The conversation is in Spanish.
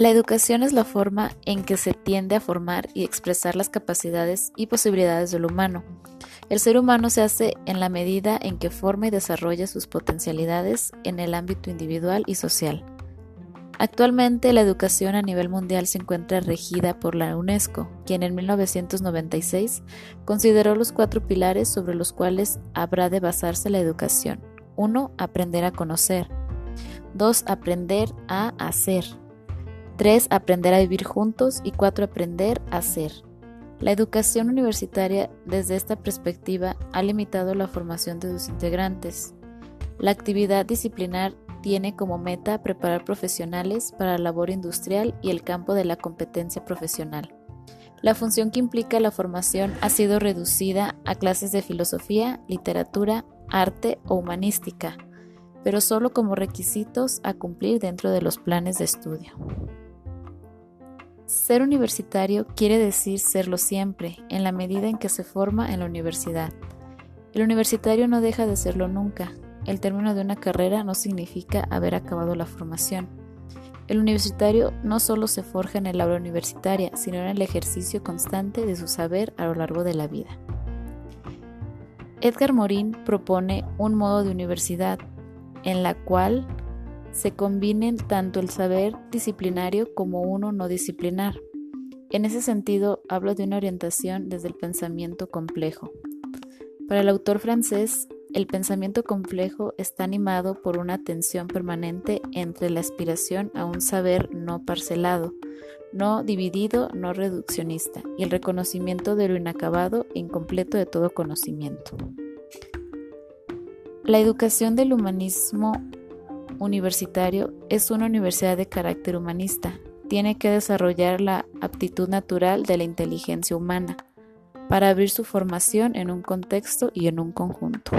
La educación es la forma en que se tiende a formar y expresar las capacidades y posibilidades del humano. El ser humano se hace en la medida en que forma y desarrolla sus potencialidades en el ámbito individual y social. Actualmente la educación a nivel mundial se encuentra regida por la UNESCO, quien en 1996 consideró los cuatro pilares sobre los cuales habrá de basarse la educación. 1. Aprender a conocer. 2. Aprender a hacer. 3. Aprender a vivir juntos y 4. Aprender a ser. La educación universitaria desde esta perspectiva ha limitado la formación de sus integrantes. La actividad disciplinar tiene como meta preparar profesionales para la labor industrial y el campo de la competencia profesional. La función que implica la formación ha sido reducida a clases de filosofía, literatura, arte o humanística, pero solo como requisitos a cumplir dentro de los planes de estudio. Ser universitario quiere decir serlo siempre, en la medida en que se forma en la universidad. El universitario no deja de serlo nunca. El término de una carrera no significa haber acabado la formación. El universitario no solo se forja en el aula universitaria, sino en el ejercicio constante de su saber a lo largo de la vida. Edgar Morin propone un modo de universidad en la cual se combinen tanto el saber disciplinario como uno no disciplinar. En ese sentido, hablo de una orientación desde el pensamiento complejo. Para el autor francés, el pensamiento complejo está animado por una tensión permanente entre la aspiración a un saber no parcelado, no dividido, no reduccionista, y el reconocimiento de lo inacabado e incompleto de todo conocimiento. La educación del humanismo universitario es una universidad de carácter humanista. Tiene que desarrollar la aptitud natural de la inteligencia humana para abrir su formación en un contexto y en un conjunto.